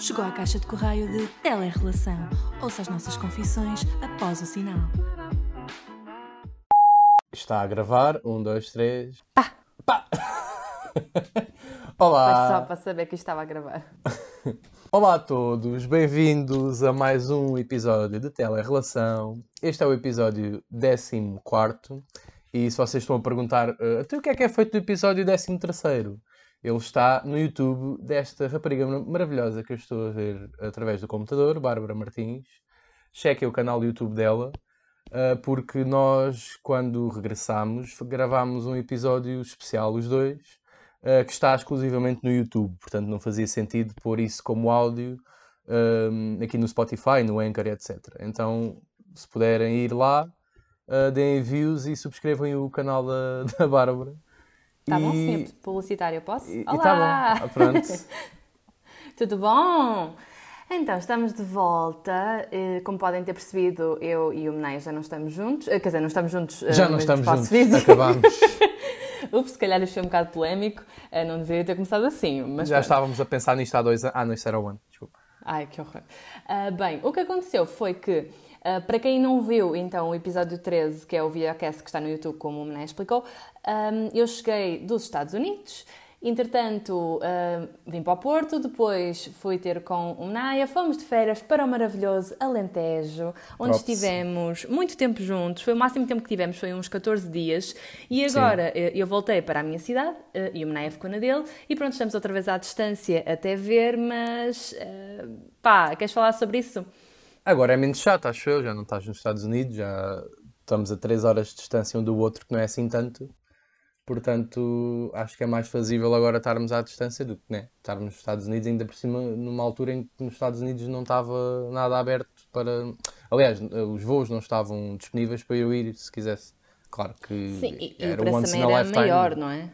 Chegou à caixa de correio de Telerrelação. Ouça as nossas confissões após o sinal. Está a gravar. Um, dois, três. Pá! Pá! Foi Olá! só para saber que estava a gravar. Olá a todos, bem-vindos a mais um episódio de Telerrelação. Este é o episódio 14 e se vocês estão a perguntar "Ah, até o que é que é feito do episódio 13 ele está no YouTube desta rapariga mar- maravilhosa que eu estou a ver através do computador, Bárbara Martins. Chequem o canal do YouTube dela, ah, porque nós, quando regressámos, gravámos um episódio especial, os dois, ah, que está exclusivamente no YouTube. Portanto, não fazia sentido pôr isso como áudio ah, aqui no Spotify, no Anchor, etc. Então, se puderem ir lá, deem views e subscrevam o canal da, da Bárbara. Está Tá bom, E- senhor publicitário, posso? e- e Olá! tá bom. Ah, pronto. Tudo bom? Então, estamos de volta. Eh, Como podem ter percebido, eu e o Menai já não estamos juntos. Eh, Quer dizer, não estamos juntos eh, Já não estamos juntos, físico. acabámos. Ups, se calhar isto foi um bocado polémico. Não deveria ter começado assim, mas Já pronto. estávamos a pensar nisto há dois anos. Ah, não, isso era o ano, desculpa. Ai, que horror. Ah, bem, o que aconteceu foi que, ah, para quem não viu, então, o episódio 13, que é o videocast que está no YouTube, como o Mené explicou, ah, eu cheguei dos Estados Unidos, entretanto, ah, vim para o Porto, depois fui ter com o Menaia, fomos de férias para o maravilhoso Alentejo, onde Props. estivemos muito tempo juntos, foi o máximo tempo que tivemos, foi uns 14 dias, e agora eh, eu voltei para a minha cidade, eh, e o Menaia ficou na dele, e pronto, estamos outra vez à distância até ver, mas eh, pá, queres falar sobre isso? Agora é menos chato, acho eu. Já não estás nos Estados Unidos, já estamos a 3 horas de distância um do outro, que não é assim tanto. Portanto, acho que é mais fazível agora estarmos à distância do que né, estarmos nos Estados Unidos, ainda por cima, numa altura em que nos Estados Unidos não estava nada aberto para. Aliás, os voos não estavam disponíveis para eu ir se quisesse. Claro que Sim, e, e o era preço também era lifetime. maior, não é?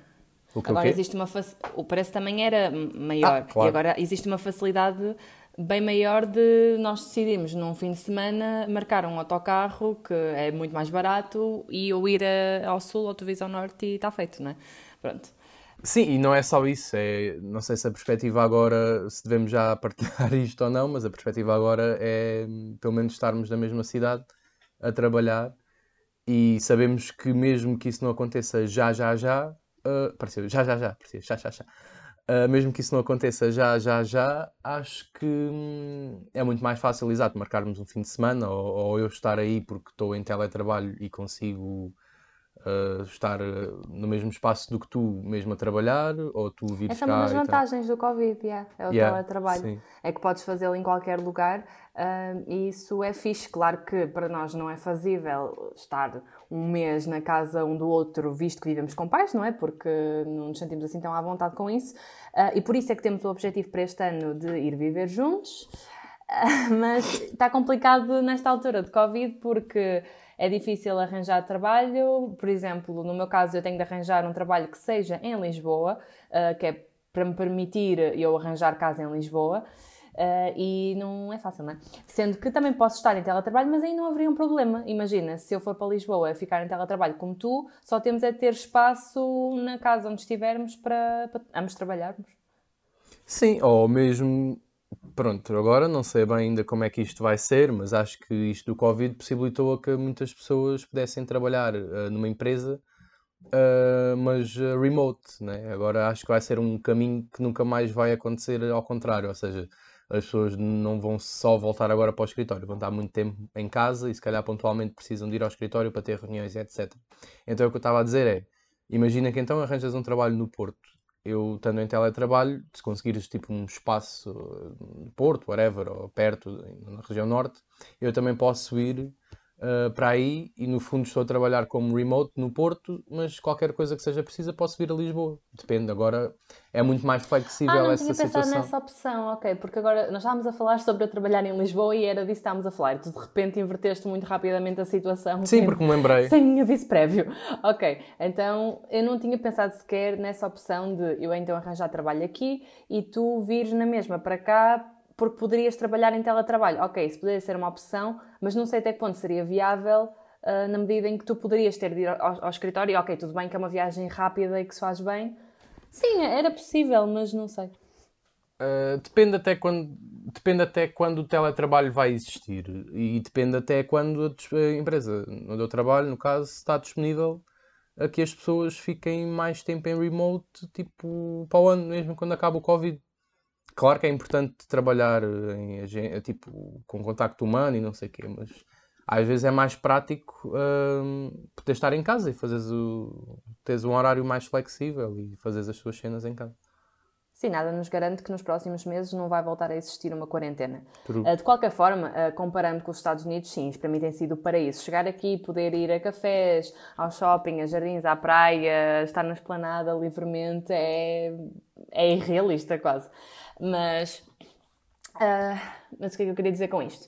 O que, o Agora quê? existe uma fac- o preço também era maior Ah, claro. e agora existe uma facilidade bem maior de nós decidirmos num fim de semana marcar um autocarro que é muito mais barato e eu ir a- ao sul ou vires ao norte e está feito, não é? Pronto. Sim, e não é só isso, é, não sei se a perspectiva agora, se devemos já partilhar isto ou não, mas a perspectiva agora é pelo menos estarmos na mesma cidade a trabalhar e sabemos que mesmo que isso não aconteça já, já, já, pareceu, já, já, já, parecia, já, já, já, Ah, mesmo que isso não aconteça já, já, já, acho que hum, é muito mais fácil, exato, marcarmos um fim de semana ou, ou eu estar aí porque estou em teletrabalho e consigo ah, estar ah, no mesmo espaço do que tu mesmo a trabalhar, ou tu vires Essa é uma das vantagens do Covid, yeah, é o Yeah, teletrabalho. sim. É que podes fazê-lo em qualquer lugar ah, e isso é fixe. Claro que para nós não é fazível estar um mês na casa um do outro, visto que vivemos com pais, não é? Porque não nos sentimos assim tão à vontade com isso. Ah, e por isso é que temos o objetivo para este ano de ir viver juntos. Ah, Mas está complicado nesta altura de Covid porque é difícil arranjar trabalho. Por exemplo, no meu caso, eu tenho de arranjar um trabalho que seja em Lisboa, ah, que é para me permitir eu arranjar casa em Lisboa. ah, e não é fácil, não é? Sendo que também posso estar em teletrabalho, mas aí não haveria um problema. Imagina, se eu for para Lisboa ficar em teletrabalho como tu, só temos é ter espaço na casa onde estivermos para, para ambos trabalharmos. Sim, ou mesmo, pronto, agora não sei bem ainda como é que isto vai ser, mas acho que isto do Covid possibilitou a que muitas pessoas pudessem trabalhar ah, numa empresa, ah, mas ah, remote, né? Agora acho que vai ser um caminho que nunca mais vai acontecer ao contrário, ou seja, as pessoas não vão só voltar agora para o escritório, vão estar muito tempo em casa e se calhar pontualmente precisam de ir ao escritório para ter reuniões etc. Então o que eu estava a dizer é, imagina que então arranjas um trabalho no Porto eu estando em teletrabalho, se conseguires tipo um espaço eh, Porto, whatever, ou perto, na região norte, eu também posso ir eh, para aí e no fundo estou a trabalhar como remote no Porto, mas qualquer coisa que seja precisa posso vir a Lisboa. Depende, agora é muito mais flexível Ah, não essa tinha pensado situação. nessa opção, ok, porque agora nós estávamos a falar sobre eu trabalhar em Lisboa e era disso que estávamos a falar. Tu de repente inverteste muito rapidamente a situação. Sim, sem- porque me lembrei. Sem aviso prévio. Ok, então eu não tinha pensado sequer nessa opção de eu então arranjar trabalho aqui e tu vires na mesma para cá porque poderias trabalhar em teletrabalho. Ok, isso poderia ser uma opção, mas não sei até que ponto seria viável ah, na medida em que tu poderias ter de ir ao, ao escritório ok, tudo bem que é uma viagem rápida e que se faz bem. Sim, era possível, mas não sei. Uh, depende, até quando, depende até quando o teletrabalho vai existir e depende até quando a empresa onde eu trabalho, no caso, está disponível a que as pessoas fiquem mais tempo em remote, tipo, para o ano mesmo, quando acaba o Covid. Claro que é importante trabalhar em, tipo, com contacto humano e não sei o quê, mas às vezes é mais prático uh, poder estar em casa e fazeres o, teres um horário mais flexível e fazeres as suas cenas em casa. Sim, nada nos garante que nos próximos meses não vai voltar a existir uma quarentena. Uh, de qualquer forma, uh, comparando com os Estados Unidos, sim, para mim tem sido o paraíso. Chegar aqui, poder ir a cafés, ao shopping, a jardins, à praia, estar na esplanada livremente é, é irrealista quase. Mas, uh, mas o que é que eu queria dizer com isto?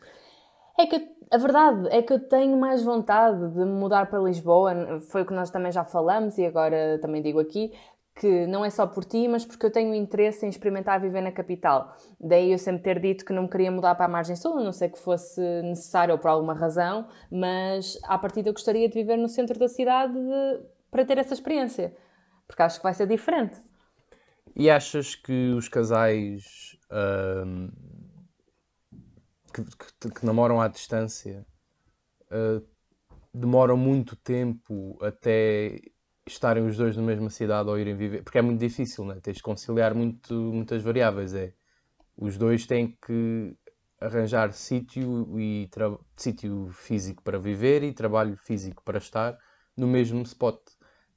É que a verdade é que eu tenho mais vontade de mudar para Lisboa, foi o que nós também já falamos e agora também digo aqui, que não é só por ti, mas porque eu tenho interesse em experimentar viver na capital. Daí eu sempre ter dito que não me queria mudar para a margem sul, a não sei que fosse necessário ou por alguma razão, mas à partida eu gostaria de viver no centro da cidade de, para ter essa experiência, porque acho que vai ser diferente. E achas que os casais hum, que, que, que, namoram à distância uh, demoram muito tempo até estarem os dois na mesma cidade ou irem viver, porque é muito difícil, né? tens de conciliar muito, muitas variáveis. É, os dois têm que arranjar sítio e sítio físico para viver e trabalho físico para estar no mesmo spot.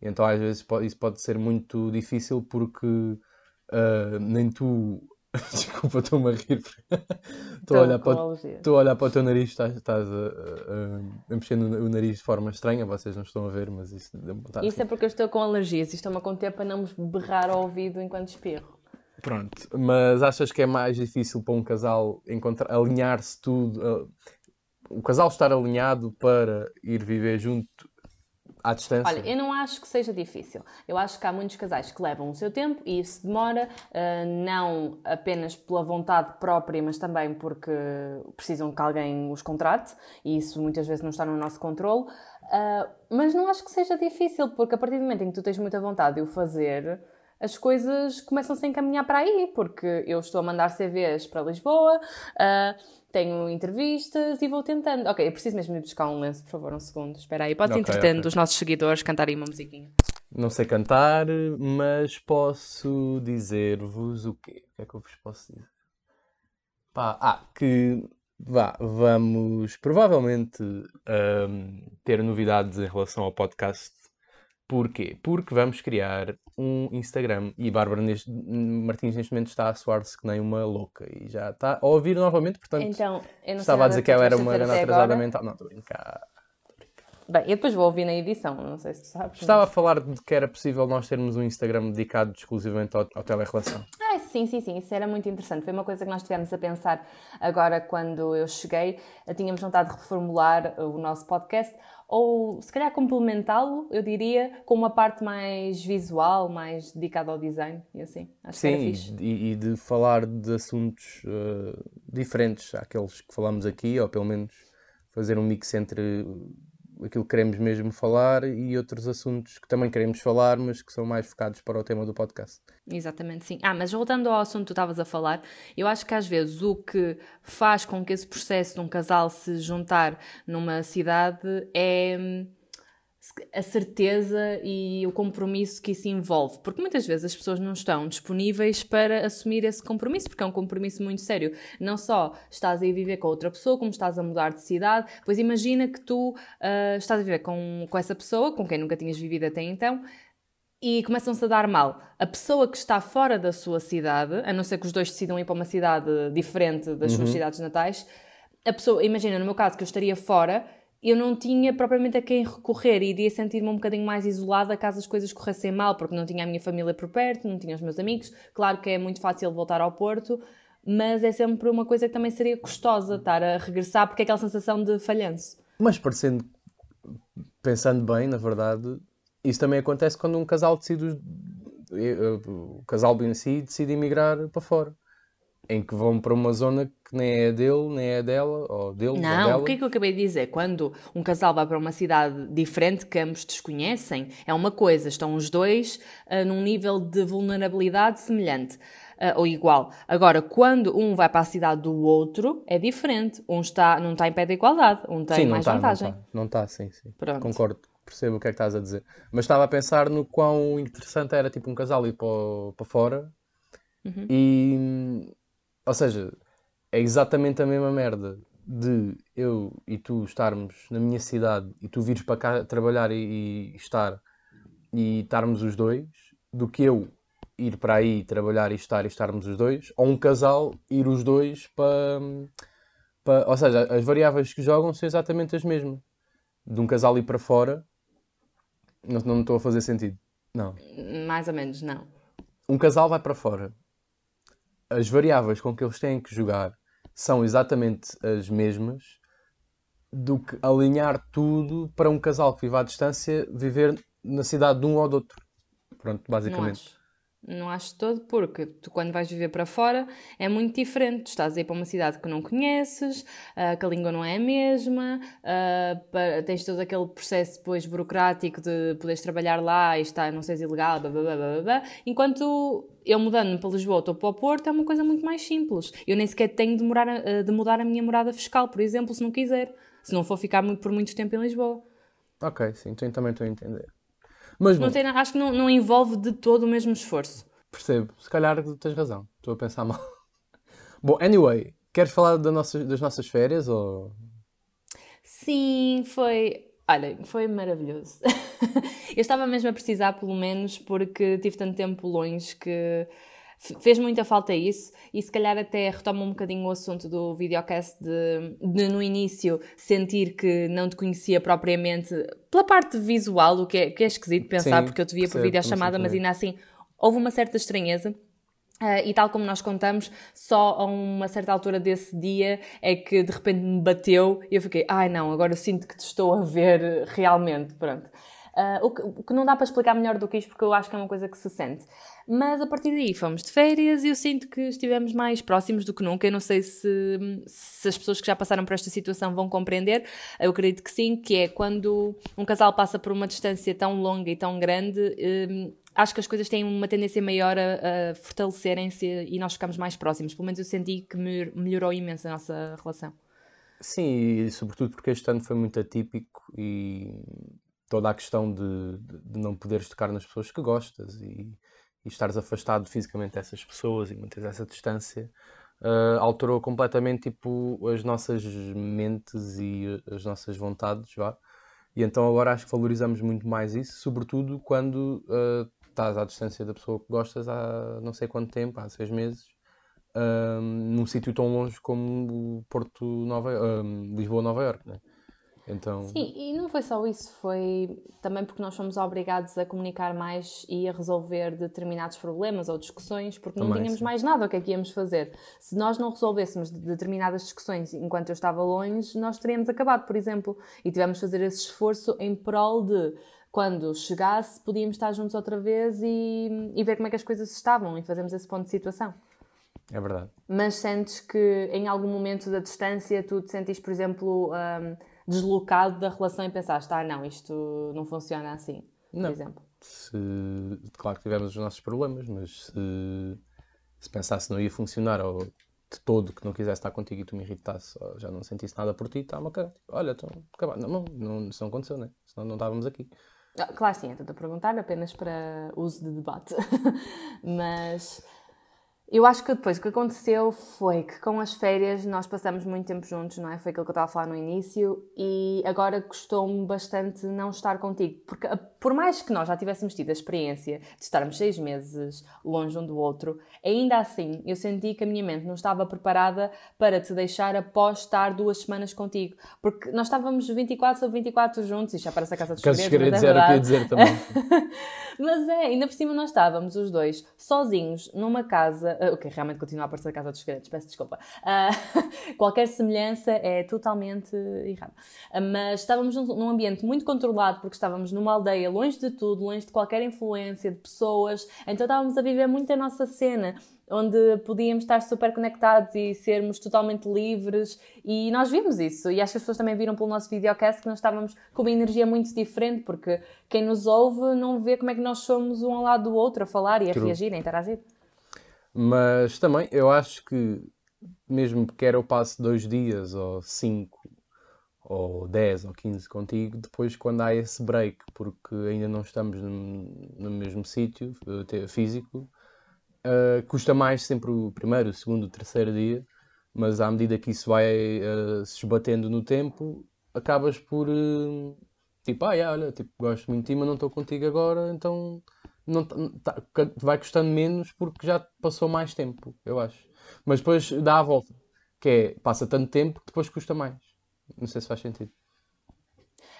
Então às vezes isso pode ser muito difícil porque uh, nem tu Desculpa, estou-me a rir. Estou a, olhar para, a olhar para o teu nariz, estás, estás a, a, a, mexer no, o nariz de forma estranha, vocês não estão a ver, mas isso Isso é porque eu estou com alergias e estou-me a conter para não me berrar ao ouvido enquanto espirro. Pronto, mas achas que é mais difícil para um casal encontrar, alinhar-se tudo, uh, o casal estar alinhado para ir viver junto à distância? Olha, eu não acho que seja difícil. Eu acho que há muitos casais que levam o seu tempo e isso demora, uh, não apenas pela vontade própria, mas também porque precisam que alguém os contrate e isso muitas vezes não está no nosso controle. Uh, mas não acho que seja difícil, porque a partir do momento em que tu tens muita vontade de o fazer, as coisas começam-se a encaminhar para aí, porque eu estou a mandar CVs para Lisboa. Uh, tenho entrevistas e vou tentando. Ok, eu preciso mesmo ir buscar um lenço, por favor, um segundo. Espera aí, podes okay, entretendo okay. os nossos seguidores cantarem uma musiquinha. Não sei cantar, mas posso dizer-vos o quê? O que é que eu vos posso dizer? Pá, ah, que vá, vamos provavelmente um, ter novidades em relação ao podcast Porquê? Porque vamos criar um Instagram e Bárbara neste, Martins neste momento está a suar-se que nem uma louca e já está a ouvir novamente, portanto então, estava a dizer que ela era uma grande atrasada mental. Não, estou a brincar. Bem, eu depois vou ouvir na edição, não sei se tu sabes. Estava mas... a falar de que era possível nós termos um Instagram dedicado exclusivamente ao, ao telerrelação. Ah, sim, sim, sim, isso era muito interessante. Foi uma coisa que nós tivemos a pensar agora quando eu cheguei. Tínhamos vontade de reformular o nosso podcast ou se calhar complementá-lo, eu diria, com uma parte mais visual, mais dedicada ao design e assim. Acho Sim, que. E, e de falar de assuntos uh, diferentes àqueles que falamos aqui, ou pelo menos fazer um mix entre aquilo que queremos mesmo falar e outros assuntos que também queremos falar, mas que são mais focados para o tema do podcast. Exatamente, sim. Ah, mas voltando ao assunto que tu estavas a falar, eu acho que às vezes o que faz com que esse processo de um casal se juntar numa cidade é hum, a certeza e o compromisso que isso envolve. Porque muitas vezes as pessoas não estão disponíveis para assumir esse compromisso, porque é um compromisso muito sério. Não só estás a viver com outra pessoa, como estás a mudar de cidade. Pois imagina que tu uh, estás a viver com, com essa pessoa, com quem nunca tinhas vivido até então, e começam-se a dar mal. A pessoa que está fora da sua cidade, a não ser que os dois decidam ir para uma cidade diferente das uhum. suas cidades natais, a pessoa, imagina no meu caso que eu estaria fora eu não tinha propriamente a quem recorrer e iria sentir-me um bocadinho mais isolada caso as coisas corressem mal, porque não tinha a minha família por perto, não tinha os meus amigos. Claro que é muito fácil voltar ao Porto, mas é sempre uma coisa que também seria custosa estar a regressar, porque é aquela sensação de falhanço. Mas parecendo, pensando bem, na verdade, isso também acontece quando um casal decide, o casal em si decide emigrar para fora em que vão para uma zona que nem é dele, nem é dela, ou dele, ou Não, dela. o que é que eu acabei de dizer? Quando um casal vai para uma cidade diferente que ambos desconhecem, é uma coisa, estão os dois ah, num nível de vulnerabilidade semelhante ah, ou igual. Agora, quando um vai para a cidade do outro, é diferente. Um está, não está em pé de igualdade, um tem Sim, não mais não vantagem. está. Não está, sim, sim. Pronto. Concordo, percebo o que é que estás a dizer. Mas estava a pensar no quão interessante era tipo um casal ir para, para fora Uhum. e, ou seja, é exatamente a mesma merda de eu e tu estarmos na minha cidade e tu vires para cá trabalhar e, e estar e estarmos os dois, do que eu ir para aí trabalhar e estar e estarmos os dois, ou um casal ir os dois para, para ou seja, as variáveis que jogam são exatamente as mesmas. De um casal ir para fora, não, não estou a fazer sentido. Não. Mais ou menos, não. Um casal vai para fora. As variáveis com que eles têm que jogar são exatamente as mesmas do que alinhar tudo para um casal que vive à distância viver na cidade de um ou do outro. Pronto, basicamente. Não acho todo, porque tu, quando vais viver para fora, é muito diferente. Tu estás a ir para uma cidade que não conheces, ah, que a língua não é a mesma, ah, pa- tens todo aquele processo depois burocrático de poderes trabalhar lá e estar, não seres ilegal, blá, blá, blá, blá, enquanto eu mudando-me para Lisboa ou para o Porto é uma coisa muito mais simples. Eu nem sequer tenho de, morar, a- de mudar a minha morada fiscal, por exemplo, se não quiser. Se não for ficar muito- por muito tempo em Lisboa. Ok, sim, então também estou a entender. Mas bom, Não tem, acho que não, não envolve de todo o mesmo esforço. percebo. Se calhar tens razão. Estou a pensar mal. Bom, anyway, queres falar da nossa- das nossas férias ou... Sim, foi. Olha, foi maravilhoso. Eu estava mesmo a precisar, pelo menos, porque tive tanto tempo longe que fez muita falta isso. E se calhar até retoma um bocadinho o assunto do videocast de, de no início sentir que não te conhecia propriamente pela parte visual, o que é, que é esquisito pensar, Sim, porque eu te via por videochamada, mas ainda assim houve uma certa estranheza. Ah, e tal como nós contamos, só a uma certa altura desse dia é que de repente me bateu e eu fiquei, ai não, agora sinto que te estou a ver realmente, pronto. Ah, o, que, o que não dá para explicar melhor do que isto, porque eu acho que é uma coisa que se sente. Mas a partir daí fomos de férias e eu sinto que estivemos mais próximos do que nunca. Eu não sei se, se as pessoas que já passaram por esta situação vão compreender. Eu acredito que sim, que é quando um casal passa por uma distância tão longa e tão grande, hum, acho que as coisas têm uma tendência maior a, a fortalecerem-se e nós ficamos mais próximos. Pelo menos eu senti que me- melhorou imenso a nossa relação. Sim, e sobretudo porque este ano foi muito atípico e toda a questão de, de, não poderes tocar nas pessoas que gostas e, e estares afastado fisicamente dessas pessoas e manteres essa distância ah, alterou completamente tipo, as nossas mentes e as nossas vontades, vá. E então agora acho que valorizamos muito mais isso, sobretudo quando ah, estás à distância da pessoa que gostas há não sei quanto tempo, há seis meses, ahm, num sítio tão longe como Porto Nova, ahm, Lisboa Nova Iorque, né? Então, Sim, e não foi só isso, foi também porque nós fomos obrigados a comunicar mais e a resolver determinados problemas ou discussões, porque não Também, tínhamos sim. mais nada o que é que íamos fazer. Se nós não resolvêssemos de- determinadas discussões enquanto eu estava longe, nós teríamos acabado, por exemplo, e tivemos de fazer esse esforço em prol de quando chegasse, podíamos estar juntos outra vez e, e ver como é que as coisas estavam e fazermos esse ponto de situação. é verdade. Mas sentes que em algum momento da distância tu te sentiste, por exemplo, hum, deslocado da relação e pensaste, ah não, isto não funciona assim, Não. por exemplo. Se, claro que tivemos os nossos problemas, mas se, se pensasse que não ia funcionar ou de todo que não quisesse estar contigo e tu me irritasse ou já não sentisse nada por ti, está-me a cagar. Tipo, olha, então, acabar. Não, não, isso não aconteceu, né? Senão não estávamos aqui. Ah, Claro, sim, estou a perguntar apenas para uso de debate. Mas eu acho que depois o que aconteceu foi que com as férias nós passamos muito tempo juntos, não é? Foi aquilo que eu estava a falar no início e agora custou-me bastante não estar contigo. Porque ah, por mais que nós já tivéssemos tido a experiência de estarmos seis meses longe um do outro, ainda assim eu senti que a minha mente não estava preparada para te deixar após estar duas semanas contigo. Porque nós estávamos 24 sobre 24 juntos, e já parece a casa dos segredos, segredos mas é era o que eu ia dizer também. Mas é, ainda por cima nós estávamos os dois sozinhos numa casa Uh, ok, realmente continua a aparecer a Casa dos Segredos, peço desculpa. Uh, qualquer semelhança é totalmente errada. Uh, mas estávamos num, num, ambiente muito controlado, porque estávamos numa aldeia, longe de tudo, longe de qualquer influência de pessoas, então estávamos a viver muito a nossa cena onde podíamos estar super conectados e sermos totalmente livres. E nós vimos isso. E acho que as pessoas também viram pelo nosso videocast que nós estávamos com uma energia muito diferente, porque quem nos ouve não vê como é que nós somos um ao lado do outro a falar e a True. reagir, a interagir. Mas também eu acho que, mesmo que eu passe dois dias ou cinco ou 10 ou 15 contigo, depois quando há esse break, porque ainda não estamos no, no mesmo sítio físico, Uh, custa mais sempre o primeiro, o segundo, o terceiro dia, mas à medida que isso vai uh, se esbatendo no tempo, acabas por uh, tipo, ah, yeah, olha, tipo, gosto muito de ti, mas não estou contigo agora, então não, tá, vai custando menos porque já passou mais tempo, eu acho. Mas depois dá a volta, que é passa tanto tempo que depois custa mais. Não sei se faz sentido.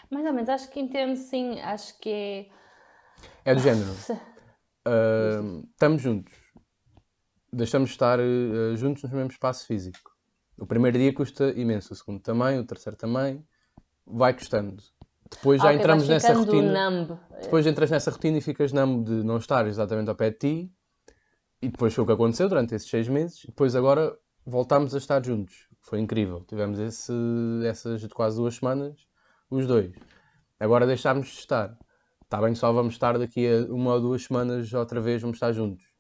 Mais ou menos, acho que entendo sim, acho que é. É do género. estamos juntos deixamos de estar uh, juntos no mesmo espaço físico. O primeiro dia custa imenso, o segundo também, o terceiro também, vai custando. Depois já okay, entramos nessa rotina. Numb. Depois entras nessa rotina e ficas numb de não estar exatamente ao pé de ti. E depois foi o que aconteceu durante esses seis meses. Depois agora voltámos a estar juntos. Foi incrível. Tivemos esse, essas quase duas semanas, os dois. Agora deixámos de estar. Está bem, só vamos estar daqui a uma ou duas semanas outra vez, vamos estar juntos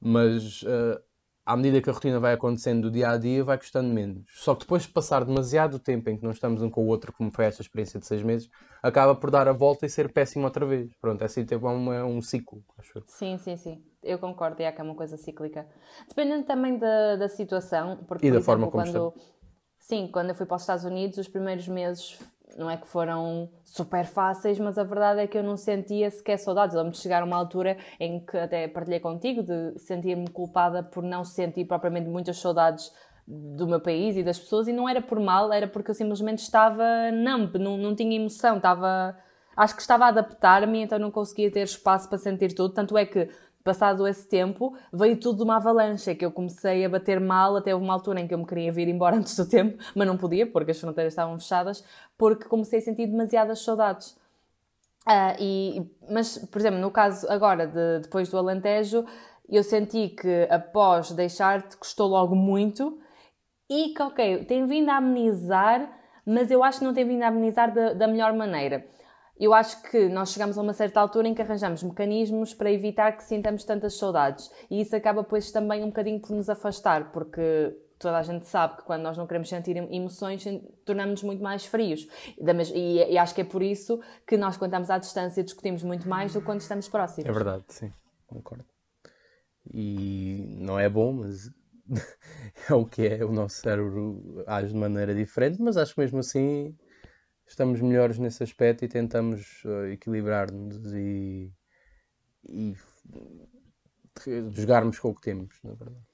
mas uh, à medida que a rotina vai acontecendo do dia a dia, vai custando menos. Só que depois de passar demasiado tempo em que não estamos um com o outro, como foi esta experiência de seis meses, acaba por dar a volta e ser péssimo outra vez. Pronto, é assim tipo, é um, é um ciclo, acho Sim, sim, sim. Eu concordo, é que é uma coisa cíclica. Dependendo também da, da situação, porque, e por da exemplo, forma como quando... Está. Sim, quando eu fui para os Estados Unidos, os primeiros meses não é que foram super fáceis, mas a verdade é que eu não sentia sequer saudades. Eu lembro de chegar a uma altura em que até partilhei contigo de sentir-me culpada por não sentir propriamente muitas saudades do meu país e das pessoas, e não era por mal, era porque eu simplesmente estava numb, não, não tinha emoção, estava. Acho que estava a adaptar-me, então não conseguia ter espaço para sentir tudo. Tanto é que passado esse tempo, veio tudo de uma avalanche, que eu comecei a bater mal, até houve uma altura em que eu me queria vir embora antes do tempo, mas não podia, porque as fronteiras estavam fechadas, porque comecei a sentir demasiadas saudades. Uh, e, mas, por exemplo, no caso agora, de, depois do Alentejo, eu senti que após deixar-te custou logo muito e que, ok, tem vindo a amenizar, mas eu acho que não tem vindo a amenizar da, da melhor maneira eu acho que nós chegamos a uma certa altura em que arranjamos mecanismos para evitar que sintamos tantas saudades. E isso acaba, pois, também um bocadinho por nos afastar, porque toda a gente sabe que quando nós não queremos sentir emoções, tornamos-nos muito mais frios. E, acho que é por isso que nós, quando estamos à distância, discutimos muito mais do que quando estamos próximos. É verdade, sim, concordo. E não é bom, mas é o que é. O nosso cérebro age de maneira diferente, mas acho que mesmo assim estamos melhores nesse aspecto e tentamos uh, equilibrar-nos e, e jogarmos com o que temos, na verdade.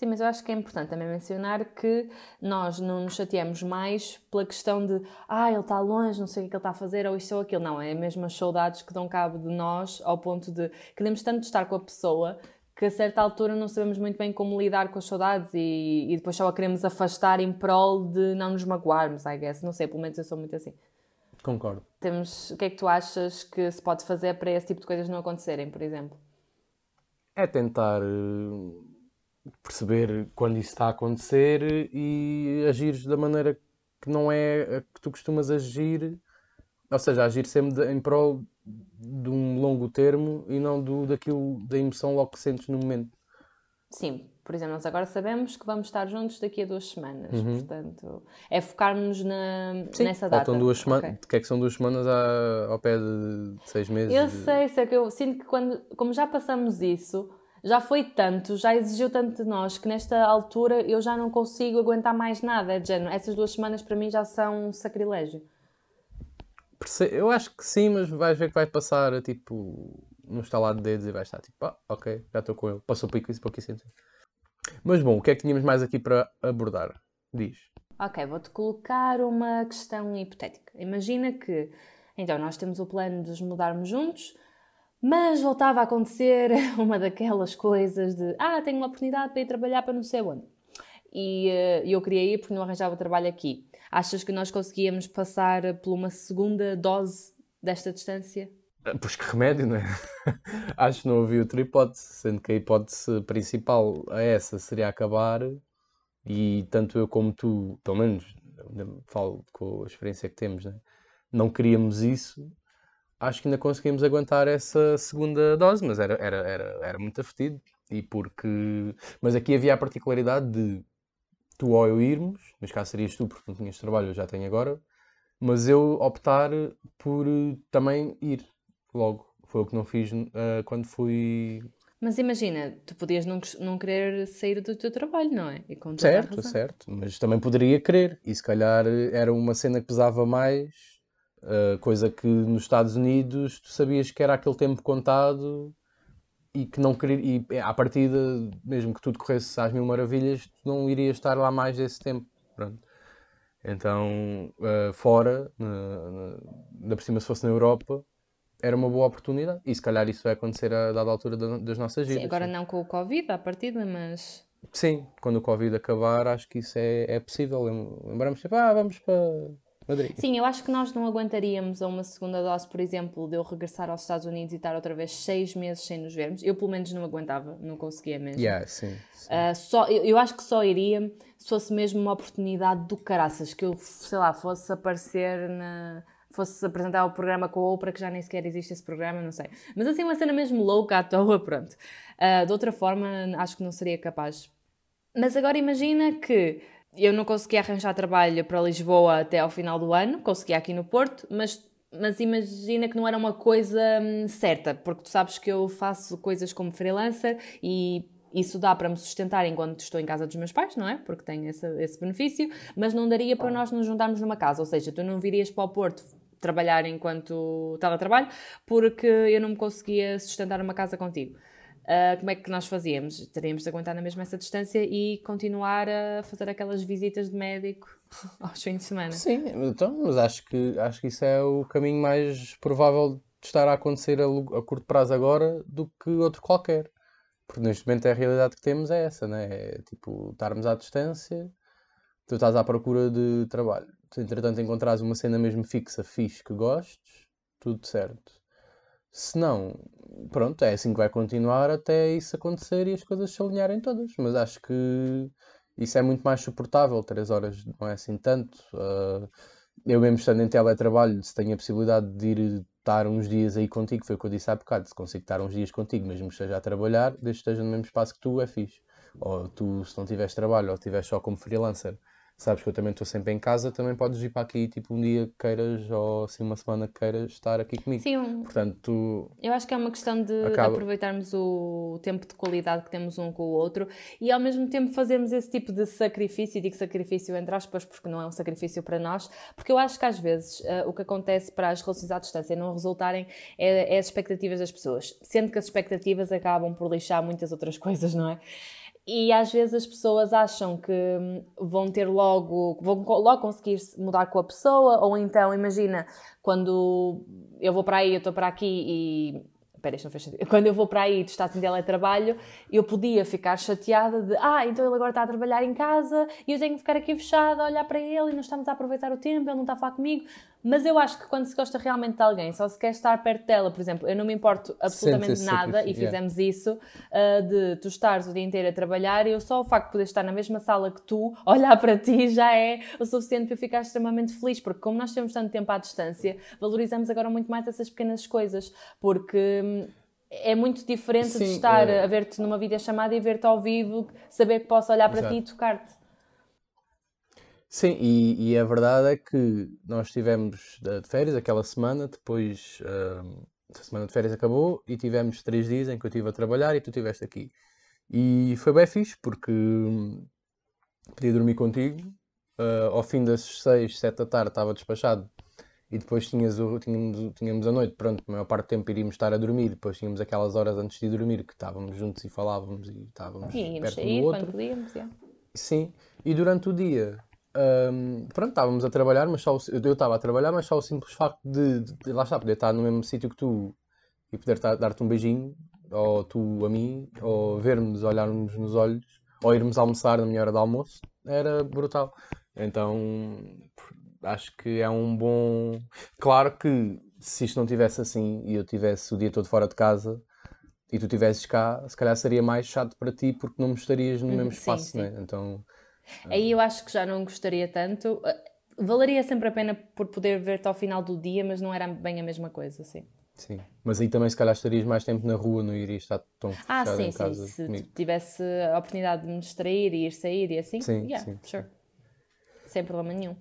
Sim, mas eu acho que é importante também mencionar que nós não nos chateamos mais pela questão de ah, ele está longe, não sei o que ele está a fazer, ou isto ou aquilo. Não, é mesmo as saudades que dão cabo de nós, ao ponto de queremos tanto estar com a pessoa que a certa altura não sabemos muito bem como lidar com as saudades e, e depois só a queremos afastar em prol de não nos magoarmos, I guess. Não sei, pelo menos eu sou muito assim. Concordo. Temos, o que é que tu achas que se pode fazer para esse tipo de coisas não acontecerem, por exemplo? É tentar eh, perceber quando isso está a acontecer e agir da maneira que não é a que tu costumas agir, ou seja, agir sempre em prol de um longo termo e não do, daquilo, da emoção logo que sentes no momento. Sim, por exemplo, nós agora sabemos que vamos estar juntos daqui a duas semanas, uhum. portanto, é focarmos na, Sim, nessa data. Faltam duas semanas, okay. que é que são duas semanas ao pé de seis meses? Eu sei, sei que eu sinto que quando, como já passamos isso, já foi tanto, já exigiu tanto de nós que nesta altura eu já não consigo aguentar mais nada. É de género, essas duas semanas para mim já são um sacrilégio. Eu acho que sim, mas vais ver que vai passar tipo no estalar de dedos e vai estar tipo, ah, ok, já estou com ele. Passou pouquíssimo, pouquíssimo tempo. Mas bom, o que é que tínhamos mais aqui para abordar? Diz. Ok, vou-te colocar uma questão hipotética. Imagina que, então, nós temos o plano de nos mudarmos juntos, Mas voltava a acontecer uma daquelas coisas de ah, tenho uma oportunidade para ir trabalhar para não sei onde. E uh, eu queria ir porque não arranjava trabalho aqui. Achas que nós conseguíamos passar por uma segunda dose desta distância? Ah, pois que remédio, não é? Acho que não havia outra hipótese, sendo que a hipótese principal a essa seria acabar e tanto eu como tu, pelo menos falo com a experiência que temos, né? não queríamos isso. Acho que ainda conseguimos aguentar essa segunda dose, mas era, era, era, era muito afetido. E porque... Mas aqui havia a particularidade de tu ou eu irmos, mas cá serias tu porque não tinhas trabalho, eu já tenho agora, mas eu optar por também ir logo. Foi o que não fiz uh, quando fui. Mas imagina, tu podias não, não querer sair do teu trabalho, não é? certo, certo. Mas também poderia querer. E se calhar era uma cena que pesava mais, uh, coisa que nos Estados Unidos tu sabias que era aquele tempo contado e que não queria. E é, à partida, mesmo que tudo corresse às mil maravilhas, tu não irias estar lá mais desse tempo. Pronto. Então, uh, fora, na, por cima se fosse na Europa, era uma boa oportunidade. E se calhar isso vai acontecer a dada altura das nossas vidas. Sim, agora sim. não com o Covid à partida, mas. Sim, quando o Covid acabar, acho que isso é, é possível. Lembramos sempre, ah, vamos para Madrid. Sim, eu acho que nós não aguentaríamos a uma segunda dose, por exemplo, de eu regressar aos Estados Unidos e estar outra vez seis meses sem nos vermos. Eu, pelo menos, não aguentava, não conseguia mesmo. Yeah, sim, sim. Uh, só, eu, eu, acho que só iria se fosse mesmo uma oportunidade do caraças, que eu, sei lá, fosse aparecer na fosse apresentar o programa com a Oprah, que já nem sequer existe esse programa, não sei. Mas assim, uma cena mesmo louca à toa, pronto. Uh, de outra forma, acho que não seria capaz. Mas agora imagina que eu não conseguia arranjar trabalho para Lisboa até ao final do ano, conseguia aqui no Porto, mas, mas imagina que não era uma coisa hum, certa, porque tu sabes que eu faço coisas como freelancer e isso dá para me sustentar enquanto estou em casa dos meus pais, não é? Porque tenho esse, esse benefício, mas não daria para nós nos juntarmos numa casa, ou seja, tu não virias para o Porto trabalhar enquanto teletrabalho, porque eu não me conseguia sustentar uma casa contigo. Uh, como é que nós fazíamos? Teríamos de aguentar na mesma essa distância e continuar a fazer aquelas visitas de médico aos fins de semana. Sim, então, mas acho que, acho que isso é o caminho mais provável de estar a acontecer a, a curto prazo agora do que outro qualquer. Porque neste momento a realidade que temos é essa, né? É tipo, estarmos à distância, tu estás à procura de trabalho se entretanto encontrares uma cena mesmo fixa, fixe, que gostes, tudo certo. Se não, pronto, é assim que vai continuar até isso acontecer e as coisas se alinharem todas. Mas acho que isso é muito mais suportável. Três horas não é assim tanto. Uh, eu mesmo estando em teletrabalho, se tenho a possibilidade de ir estar uns dias aí contigo, foi o que eu disse há bocado, se consigo estar uns dias contigo, mesmo que esteja a trabalhar, desde que esteja no mesmo espaço que tu, é fixe. Ou tu, se não tiveres trabalho, ou estiveres só como freelancer, sabes que eu também estou sempre em casa, também podes vir para aqui, tipo, um dia que queiras, ou assim, uma semana que queiras estar aqui comigo. Sim. Portanto, tu... Eu acho que é uma questão de acaba... aproveitarmos o tempo de qualidade que temos um com o outro e ao mesmo tempo fazermos esse tipo de sacrifício, e digo sacrifício entre aspas, porque não é um sacrifício para nós, porque eu acho que às vezes uh, o que acontece para as relações à distância não resultarem é, é as expectativas das pessoas, sendo que as expectativas acabam por lixar muitas outras coisas, não é? E às vezes as pessoas acham que hum, vão ter logo, vão logo conseguir mudar com a pessoa, ou então, imagina, quando eu vou para aí, eu estou para aqui e Espera, isto não fez sentido. Quando eu vou para aí e tu estás em teletrabalho, eu podia ficar chateada de ah, então ele agora está a trabalhar em casa e eu tenho que ficar aqui fechada a olhar para ele e não estamos a aproveitar o tempo, ele não está a falar comigo. Mas eu acho que quando se gosta realmente de alguém, só se quer estar perto dela, por exemplo, eu não me importo absolutamente nada e fizemos yeah. isso, uh, de tu estares o dia inteiro a trabalhar e eu só o facto de poder estar na mesma sala que tu, olhar para ti já é o suficiente para eu ficar extremamente feliz, porque como nós temos tanto tempo à distância, valorizamos agora muito mais essas pequenas coisas, porque hum, é muito diferente Sim, de estar é... a ver-te numa videochamada e ver-te ao vivo, saber que posso olhar para Exato. ti e tocar-te. Sim, e, e, a verdade é que nós estivemos de férias aquela semana, depois a semana de férias acabou e tivemos três dias em que eu estive a trabalhar e tu estiveste aqui. E foi bem fixe porque hum, podia dormir contigo, uh, ao fim das seis, sete da tarde estava despachado e depois tinhas o, tínhamos, tínhamos a noite, pronto, a maior parte do tempo iríamos estar a dormir, depois tínhamos aquelas horas antes de dormir que estávamos juntos e falávamos e estávamos Sim, perto sair, do outro. Quando podíamos. Sim, e durante o dia um, pronto, estávamos a trabalhar, mas só o, eu estava a trabalhar, mas só o simples facto de, de, de, lá está, poder estar no mesmo sítio que tu e poder dar-te um beijinho, ou tu a mim, ou vermos, olharmos nos olhos, ou irmos almoçar na minha hora de almoço, era brutal. Então acho que é um bom. Claro que se isto não tivesse assim e eu tivesse o dia todo fora de casa e tu estivesses cá, se calhar seria mais chato para ti porque não me estarias no mesmo Uhum, sim, espaço, sim. né? Então, Aí eu acho que já não gostaria tanto. Uh, Valeria sempre a pena por poder ver-te ao final do dia, mas não era bem a mesma coisa, sim. sim. Mas aí também se calhar estarias mais tempo na rua, não irias estar tão Ah, sim, em sim. casa Se comigo. tivesse a oportunidade de me distrair e ir sair e assim, Sim, yeah, sim, sure. Sem problema nenhum.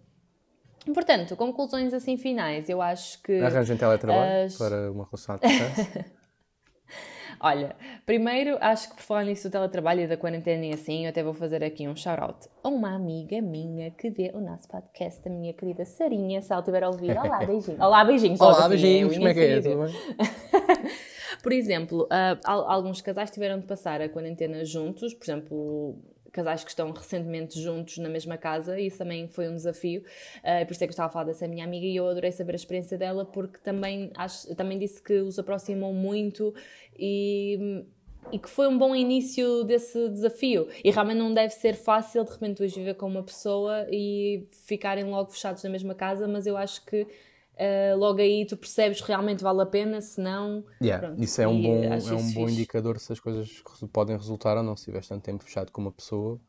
Portanto, conclusões assim finais. Eu acho que. Arranjem teletrabalho As- para uma relação à distância. Olha, primeiro acho que por falar nisso do teletrabalho e da quarentena e assim, eu até vou fazer aqui um shout-out a uma amiga minha que vê o nosso podcast, a minha querida Sarinha, se ela tiver a ouvir. Olá, beijinhos. Olá, beijinhos. Olá, beijinhos, como é que é? Tudo bem? Por exemplo, al- alguns casais tiveram de passar a quarentena juntos, por exemplo, casais que estão recentemente juntos na mesma casa, e isso também foi um desafio. Ah, por isso é que eu estava a falar dessa minha amiga e eu adorei saber a experiência dela, porque também, acho, também disse que os aproximou muito e. E que foi um bom início desse desafio. E realmente não deve ser fácil de repente hoje viver com uma pessoa e ficarem logo fechados na mesma casa, mas eu acho que ah, logo aí tu percebes realmente vale a pena, se não. Yeah, Pronto, isso é um bom, acho é um bom fixe. indicador se as coisas podem resultar ou não. Se tiveres tanto tempo fechado com uma pessoa,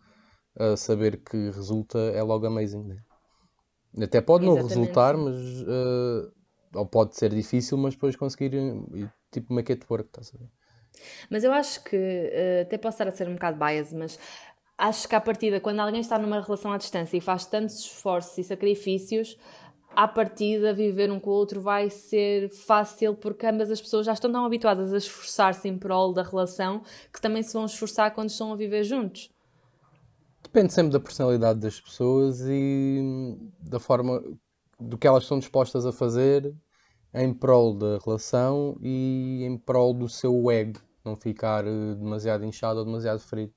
a saber que resulta é logo amazing, né? Até pode não Exatamente, resultar, mas uh, ou pode ser difícil, mas depois conseguir uh, tipo make it work, estás a ver? Mas eu acho que, eh, até posso estar a ser um bocado bias, mas acho que à partida, quando alguém está numa relação à distância e faz tantos esforços e sacrifícios, à partida viver um com o outro vai ser fácil porque ambas as pessoas já estão tão habituadas a esforçar-se em prol da relação que também se vão esforçar quando estão a viver juntos. Depende sempre da personalidade das pessoas e da forma do que elas estão dispostas a fazer em prol da relação e em prol do seu ego, não ficar eh, demasiado inchado ou demasiado ferido.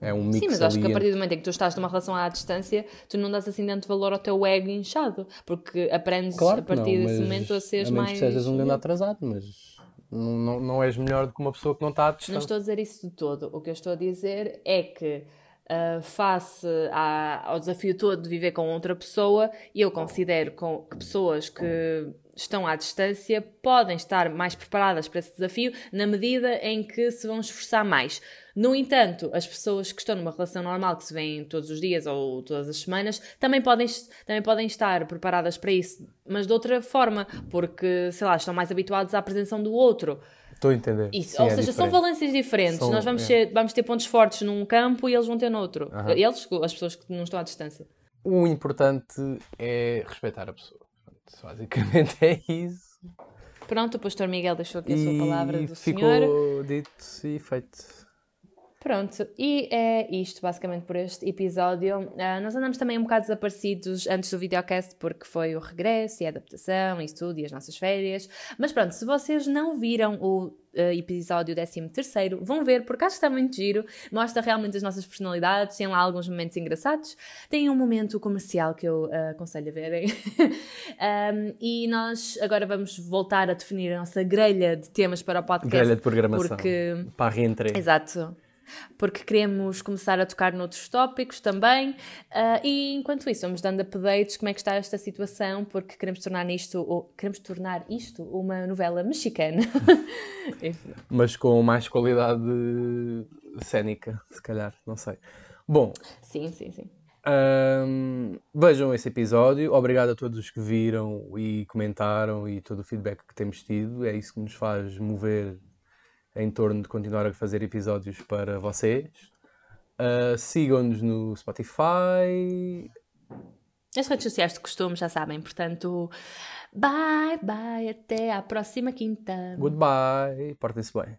É um mix Sim, mas acho ali que a partir do momento em que tu estás numa relação à distância, tu não dás assim tanto valor ao teu ego inchado, porque aprendes Claro a que não, partir desse momento a seres a menos mais. que sejas um grande atrasado, mas não, não, não és melhor do que uma pessoa que não está à Não distância. estou a dizer isso de todo. O que eu estou a dizer é que, ah, face à- ao desafio todo de viver com outra pessoa, eu considero com- que pessoas que estão à distância podem estar mais preparadas para esse desafio na medida em que se vão esforçar mais. No entanto, as pessoas que estão numa relação normal, que se veem todos os dias ou todas as semanas, também podem, também podem estar preparadas para isso, mas de outra forma, porque, sei lá, estão mais habituados à presença do outro. Estou a entender. Isso, Sim, ou é seja, são diferente. valências diferentes. São- Nós vamos, é. ser- vamos ter pontos fortes num campo e eles vão ter noutro. Aham. Eles, as pessoas que não estão à distância. O importante é respeitar a pessoa. Basicamente é isso. Pronto, o pastor Miguel deixou aqui a sua palavra E do ficou Senhor. dito e feito. Pronto, e é isto basicamente por este episódio. Ah, nós andamos também um bocado desaparecidos antes do videocast porque foi o regresso e a adaptação, isso tudo e as nossas férias. Mas pronto, se vocês não viram o ah, episódio 13, vão ver porque acho que está muito giro. Mostra realmente as nossas personalidades, tem lá alguns momentos engraçados. Tem um momento comercial que eu ah, aconselho a verem. Um, e nós agora vamos voltar a definir a nossa grelha de temas para o podcast. Grelha de programação. Porque Para a reentrée. Exato. Porque queremos começar a tocar noutros tópicos também. ah, e enquanto isso, vamos dando updates como é que está esta situação, porque queremos tornar isto, ou, queremos tornar isto uma novela mexicana. Enfim. Mas com mais qualidade cénica, se calhar, não sei. Bom, sim, sim, sim. Ahm, vejam esse episódio. Obrigado a todos os que viram e comentaram e todo o feedback que temos tido. É isso que nos faz mover em torno de continuar a fazer episódios para vocês. Ah, Sigam-nos no Spotify. As redes sociais de costume já sabem, portanto, bye bye, até à próxima quinta. Goodbye. Portem-se bem.